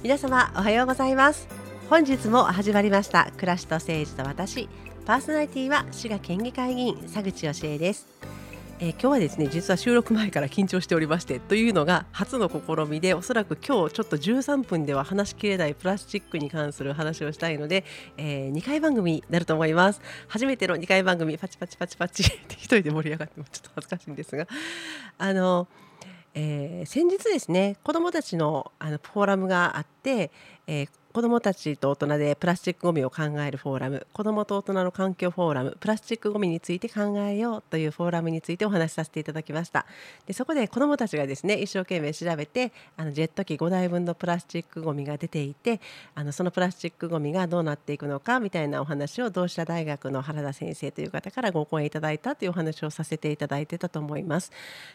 皆様おはようございます。本日も始まりました暮らしと政治と私。パーソナリティは滋賀県議会議員佐口義恵です。えー、今日はですね実は収録前から緊張しておりましてというのが初の試みでおそらく今日ちょっと13分では話しきれないプラスチックに関する話をしたいので、えー、2回番組になると思います。初めての2回番組パチパチパチパチって一人で盛り上がってもちょっと恥ずかしいんですがあのえー、先日ですね子どもたちのあのフォーラムがあって、えー、子どもたちと大人でプラスチックごみを考えるフォーラム子どもと大人の環境フォーラムプラスチックごみについて考えようというフォーラムについてお話しさせていただきました。でそこで子どもたちがですね一生懸命調べてあのジェット機5台分のプラスチックごみが出ていてあのそのプラスチックごみがどうなっていくのかみたいなお話を同志社大学の原田先生という方からご講演いただいたというお話をさせていただいてたと思います。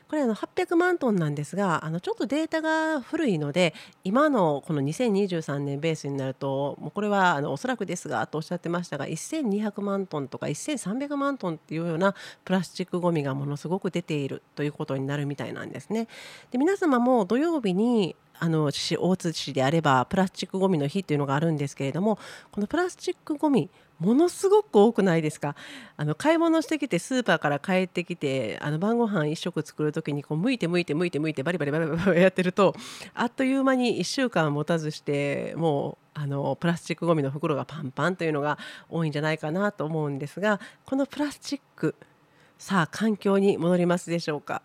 これあの800万トンなんですがあのちょっとデータが古いので今のこの2023年ベースにになるともうこれはあのおそらくですがとおっしゃってましたが1200万トンとか1300万トンっていうようなプラスチックごみがものすごく出ているということになるみたいなんですね。で皆様も土曜日にあの大津市であればプラスチックごみの日っていうのがあるんですけれどもこのプラスチックごみものすごく多くないですか？あの買い物してきてスーパーから帰ってきてあの晩ご飯一食作る時にこう剥いて剥いて剥いて剥いてバリバリバリバリやってるとあっという間に1週間持たずしてもうあのプラスチックごみの袋がパンパンというのが多いんじゃないかなと思うんですがこのプラスチックさあ環境に戻りますでしょうか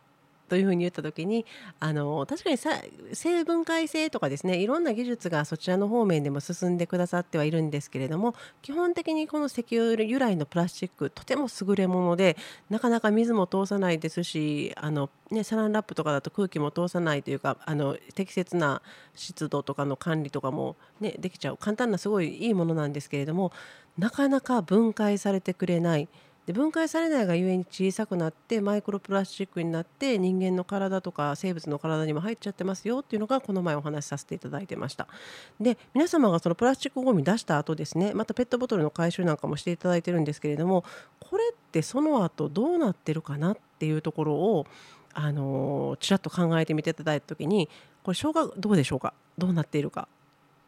というふうに言った時にあの確かにさ成分解性とかですねいろんな技術がそちらの方面でも進んでくださってはいるんですけれども基本的にこの石油由来のプラスチックとても優れものでなかなか水も通さないですしあの、ね、サランラップとかだと空気も通さないというかあの適切な湿度とかの管理とかも、ね、できちゃう簡単なすごいいいものなんですけれどもなかなか分解されてくれない。で分解されないがゆえに小さくなってマイクロプラスチックになって人間の体とか生物の体にも入っちゃってますよっていうのがこの前お話しさせていただいてました。で皆様がそのプラスチックごみ出した後ですねまたペットボトルの回収なんかもしていただいてるんですけれどもこれってその後どうなってるかなっていうところをあのちらっと考えてみていただいた時にこれ小学どうでしょうか？どうなっているか？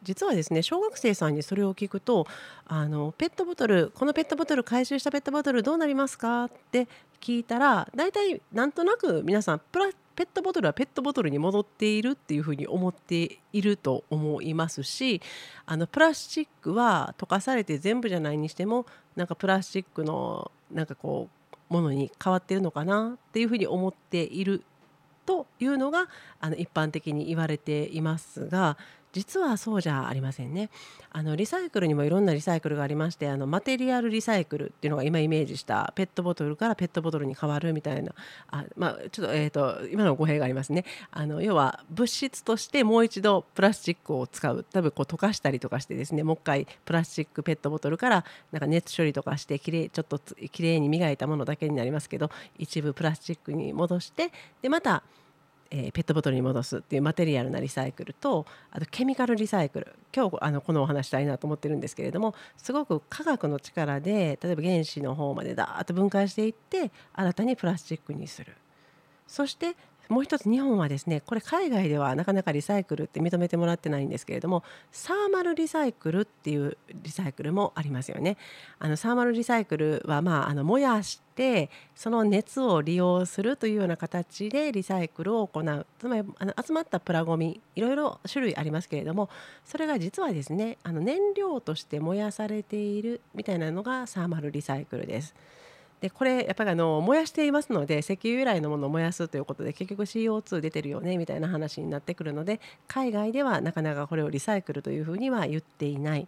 実はですね小学生さんにそれを聞くとあのペットボトルこのペットボトル回収したペットボトルどうなりますかって聞いたら大体なんとなく皆さんプラペットボトルはペットボトルに戻っているっていうふうに思っていると思いますしあのプラスチックは溶かされて全部じゃないにしてもなんかプラスチックのなんかこうものに変わってるのかなっていうふうに思っているというのがあの一般的に言われていますが実はそうじゃありませんね。あのリサイクルにもいろんなリサイクルがありましてあのマテリアルリサイクルっていうのが今イメージしたペットボトルからペットボトルに変わるみたいなあ、まあ、ちょっと,、えーと、今の語弊がありますね。あの要は物質としてもう一度プラスチックを使う。多分こう溶かしたりとかしてですねもう一回プラスチックペットボトルからなんか熱処理とかしてきれいちょっときれいに磨いたものだけになりますけど一部プラスチックに戻してでまたえー、ペットボトルに戻すっていうマテリアルなリサイクルとあとケミカルリサイクル。今日あのこのお話したいなと思ってるんですけれどもすごく科学の力で例えば原子の方までダーっと分解していって新たにプラスチックにする。そしてもう一つ日本はですねこれ海外ではなかなかリサイクルって認めてもらってないんですけれどもサーマルリサイクルっていうリサイクルもありますよね。あのサーマルリサイクルは、まあ、あの燃やしてその熱を利用するというような形でリサイクルを行うつまりあの集まったプラゴミいろいろ種類ありますけれどもそれが実はですねあの燃料として燃やされているみたいなのがサーマルリサイクルです。でこれやっぱりあの燃やしていますので石油由来のものを燃やすということで結局 CO2 出てるよねみたいな話になってくるので海外ではなかなかこれをリサイクルというふうには言っていない。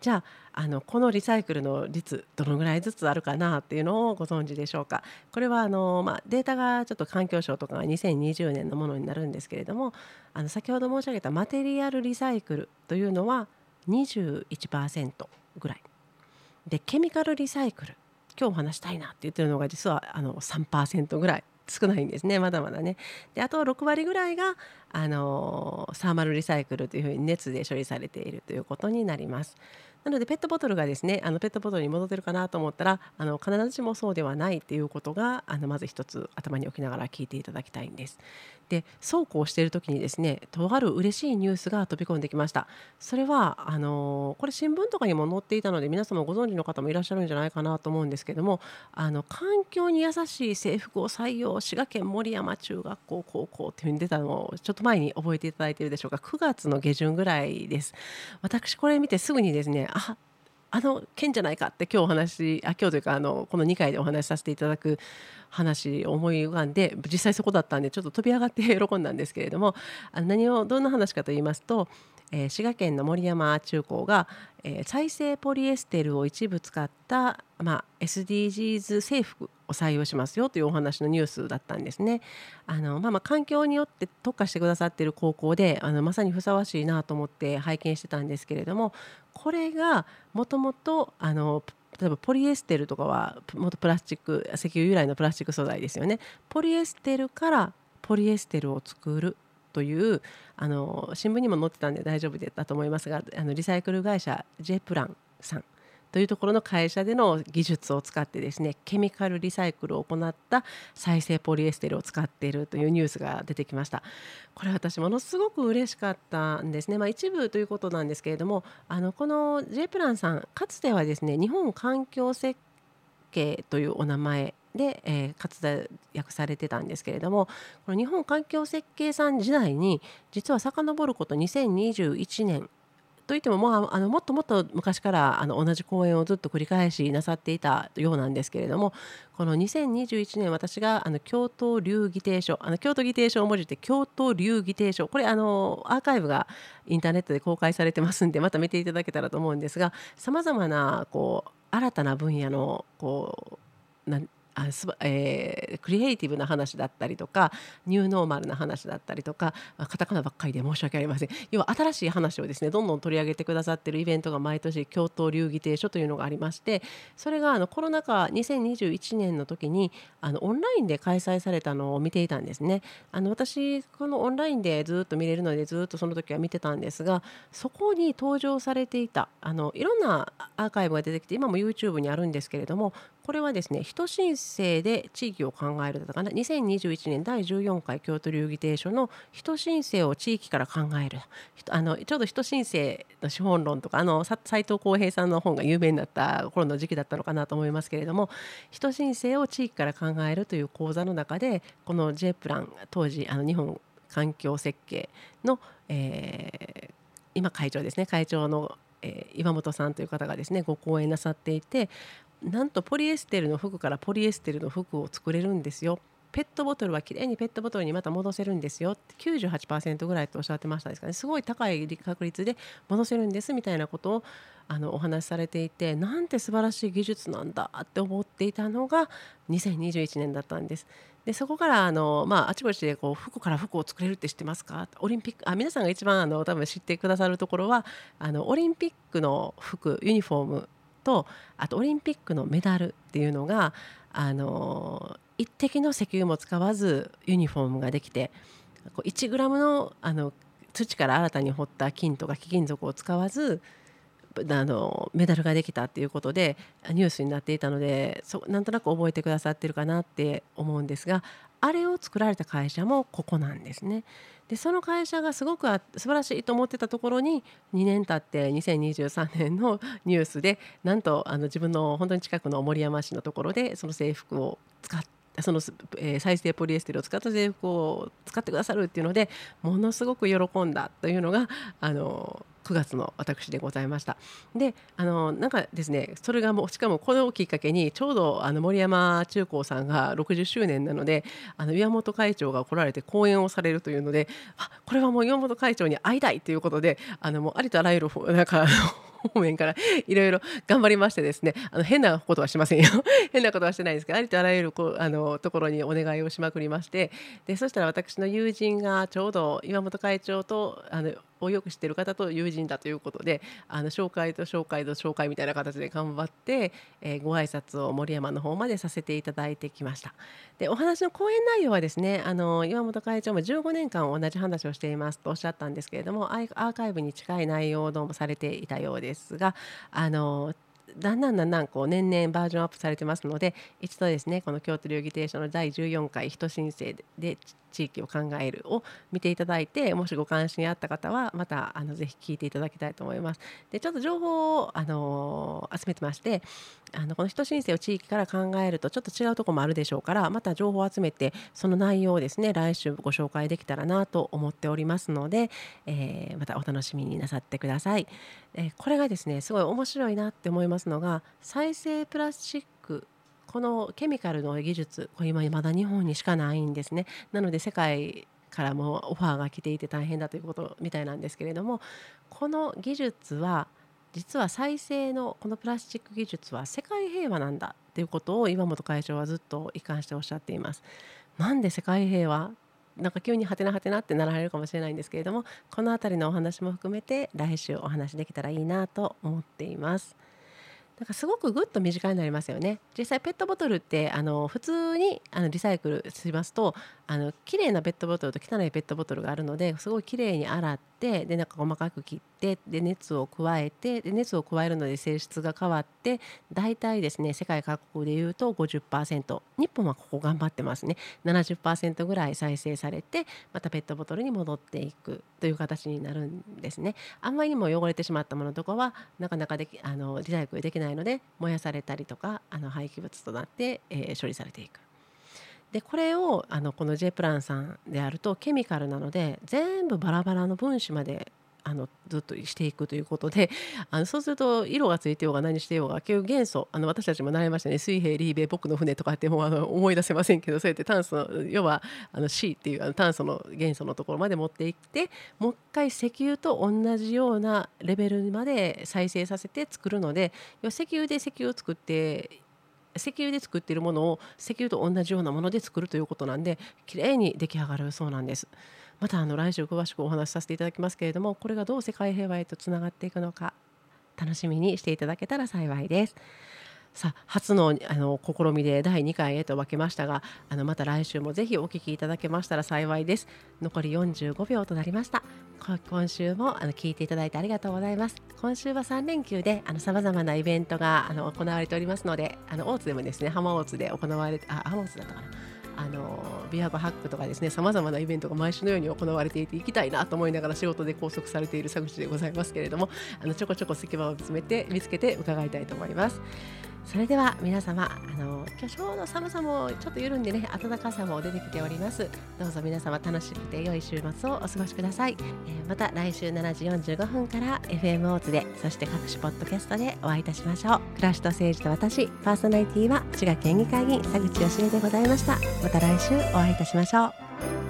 じゃああのこのリサイクルの率どのぐらいずつあるかなっていうのをご存知でしょうか。これはあの、まあ、データがちょっと環境省とかが2020年のものになるんですけれどもあの先ほど申し上げたマテリアルリサイクルというのは21%ぐらい。でケミカルリサイクル。今日話したいなって言ってるのが実はあの3%ぐらい少ないんですねまだまだね。であと6割ぐらいがあのサーマルリサイクルというふうに熱で処理されているということになります。なのでペットボトルがですねあのペットボトルに戻ってるかなと思ったらあの必ずしもそうではないっていうことがあのまず一つ頭に置きながら聞いていただきたいんです。でそうこうしている時にですねとある嬉しいニュースが飛び込んできました。それはあのこれ新聞とかにも載っていたので皆様ご存知の方もいらっしゃるんじゃないかなと思うんですけどもあの環境に優しい制服を採用滋賀県守山中学校高校っていうふうに出たのをちょっと前に覚えていただいているでしょうか。9月の下旬ぐらいです。私これ見てすぐにですねああの件じゃないかって今日お話あ今日というかあのこの2回でお話しさせていただく話思い浮かんで実際そこだったんでちょっと飛び上がって喜んだんですけれどもあの何をどんな話かと言いますと、えー、滋賀県の森山中高が、えー、再生ポリエステルを一部使った、まあ、SDGs 制服採用しますよというお話のニュースだったんですね。あのまあ、ま環境によって特化してくださっている高校であのまさにふさわしいなと思って拝見してたんですけれどもこれがもともと例えばポリエステルとかはもっとプラスチック石油由来のプラスチック素材ですよね。ポリエステルからポリエステルを作るというあの新聞にも載ってたんで大丈夫だと思いますがあのリサイクル会社 J プランさんというところの会社での技術を使ってですねケミカルリサイクルを行った再生ポリエステルを使っているというニュースが出てきました。これ私ものすごく嬉しかったんですね、まあ、一部ということなんですけれどもあのこの J プランさんかつてはですね日本環境設計というお名前で、えー、活躍されてたんですけれどもこの日本環境設計さん時代に実は遡ること2021年といってももうあのもっともっと昔からあの同じ講演をずっと繰り返しなさっていたようなんですけれどもこの2021年私があの京都流議定書あの京都議定書を文字って京都流議定書これあのアーカイブがインターネットで公開されてますんでまた見ていただけたらと思うんですがさまざまなこう新たな分野のこうなんあす、えー、クリエイティブな話だったりとかニューノーマルな話だったりとかカタカナばっかりで申し訳ありません。要は新しい話をですねどんどん取り上げてくださってるイベントが毎年京都流儀亭書というのがありましてそれがあのコロナ禍2021年の時にあのオンラインで開催されたのを見ていたんですね。あの私このオンラインでずっと見れるのでずっとその時は見てたんですがそこに登場されていたあのいろんなアーカイブが出てきて今も YouTube にあるんですけれどもこれはですね人申請で地域を考えるだったかな。2021年第14回京都流儀定書の人申請を地域から考える。あのちょうど人申請の資本論とかあの斉藤浩平さんの本が有名になった頃の時期だったのかなと思いますけれども人申請を地域から考えるという講座の中でこの J プラン当時あの日本環境設計の、えー、今会長ですね会長のえ、岩本さんという方がですねご講演なさっていてなんとポリエステルの服からポリエステルの服を作れるんですよ。ペットボトルはきれいにペットボトルにまた戻せるんですよって98%ぐらいとおっしゃってましたですかねすごい高い確率で戻せるんですみたいなことをあのお話しされていてなんて素晴らしい技術なんだって思っていたのが2021年だったんです。でそこからあの、まあ、あちこちでこう服から服を作れるって知ってますか？オリンピックあ皆さんが一番あの多分知ってくださるところはあのオリンピックの服ユニフォームとあとオリンピックのメダルっていうのがあの一滴の石油も使わずユニフォームができて1グラムのあの土から新たに掘った金とか貴金属を使わずあのメダルができたっていうことでニュースになっていたのでそなんとなく覚えてくださってるかなって思うんですがあれを作られた会社もここなんですね。でその会社がすごく素晴らしいと思ってたところに2年経って2023年のニュースでなんとあの自分の本当に近くの森山市のところでその制服を使ってその、え、再生ポリエステルを使った制服を使ってくださるっていうのでものすごく喜んだというのがあの9月の私でございました。であのなんかですねそれがもうしかもこのきっかけにちょうどあの森山中高さんが60周年なのであの岩本会長が来られて講演をされるというのであこれはもう岩本会長に会いたいということであのもうありとあらゆるなんか方面からいろいろ頑張りましてですねあの変なことはしませんよ。変なことはしてないですけどありとあらゆるこうあのところにお願いをしまくりましてでそしたら私の友人がちょうど岩本会長とあのをよく知ってる方と友人だということであの紹介と紹介と紹介みたいな形で頑張って、えー、ご挨拶を森山の方までさせていただいてきました。でお話の講演内容はですねあの岩本会長も15年間同じ話をしていますとおっしゃったんですけれどもアーカイブに近い内容をどうもされていたようです。ですがあのだんだんだんだんこう年々バージョンアップされてますので一度ですねこの京都流儀亭書の第14回人申請で地域を考えるを見ていただいてもしご関心あった方はまたあのぜひ聞いていただきたいと思います。でちょっと情報を、あの集めてましてあのこの人申請を地域から考えるとちょっと違うところもあるでしょうからまた情報を集めてその内容をですね来週ご紹介できたらなと思っておりますので、えー、またお楽しみになさってください。えー、これがですねすごい面白いなって思いますのが再生プラスチックこのケミカルの技術これ今まだ日本にしかないんですねなので世界からもオファーが来ていて大変だということみたいなんですけれどもこの技術は実は再生のこのプラスチック技術は世界平和なんだということを岩本会長はずっと一貫しておっしゃっています。なんで世界平和なんか急にハテナハテナってなられるかもしれないんですけれどもこの辺りのお話も含めて来週お話できたらいいなと思っています。なんかすごくぐっと身近になりますよね。実際ペットボトルってあの普通にあのリサイクルしますとあの綺麗なペットボトルと汚いペットボトルがあるのですごい綺麗に洗ってでなんか細かく切ってで熱を加えてで熱を加えるので性質が変わって大体ですね世界各国でいうと50%日本はここ頑張ってますね。70%ぐらい再生されてまたペットボトルに戻っていくという形になるんですね。あんまりにも汚れてしまったものとかはなかなかできあのリサイクルできないので燃やされたりとかあの廃棄物となって、えー、処理されていく。でこれをあのこの J プランさんであるとケミカルなので全部バラバラの分子まであのずっとしていくということで あのそうすると色がついてようが何してようが結局元素あの私たちも習いましたね水平リーベ僕の船とかってもうあの思い出せませんけどそうやって炭素要はあの C っていうあの炭素の元素のところまで持っていってもう一回石油と同じようなレベルまで再生させて作るので石油で石油を作って石油で作っているものを石油と同じようなもので作るということなんできれいに出来上がるそうなんです。またあの来週詳しくお話しさせていただきますけれどもこれがどう世界平和へとつながっていくのか楽しみにしていただけたら幸いです。さあ初のあの試みで第2回へと分けましたがあのまた来週もぜひお聞きいただけましたら幸いです。残り45秒となりました。今週もあの聞いていただいてありがとうございます。今週は3連休でさまざまなイベントがあの行われておりますのであの大津でもですね浜大津で行われてあ浜大津だったかな。あのビアゴハックとかですねさまざまなイベントが毎週のように行われていて行きたいなと思いながら仕事で拘束されている佐口でございますけれどもあのちょこちょこ隙間を見つめて見つけて伺いたいと思います。それでは皆様あの今日ちょうど寒さもちょっと緩んでね暖かさも出てきております。どうぞ皆様楽しくて良い週末をお過ごしください、えー、また来週7時45分から FM オーツでそして各種ポッドキャストでお会いいたしましょう。暮らしと政治と私パーソナリティは滋賀県議会議員佐口義恵でございました。また来週お会いいたしましょう。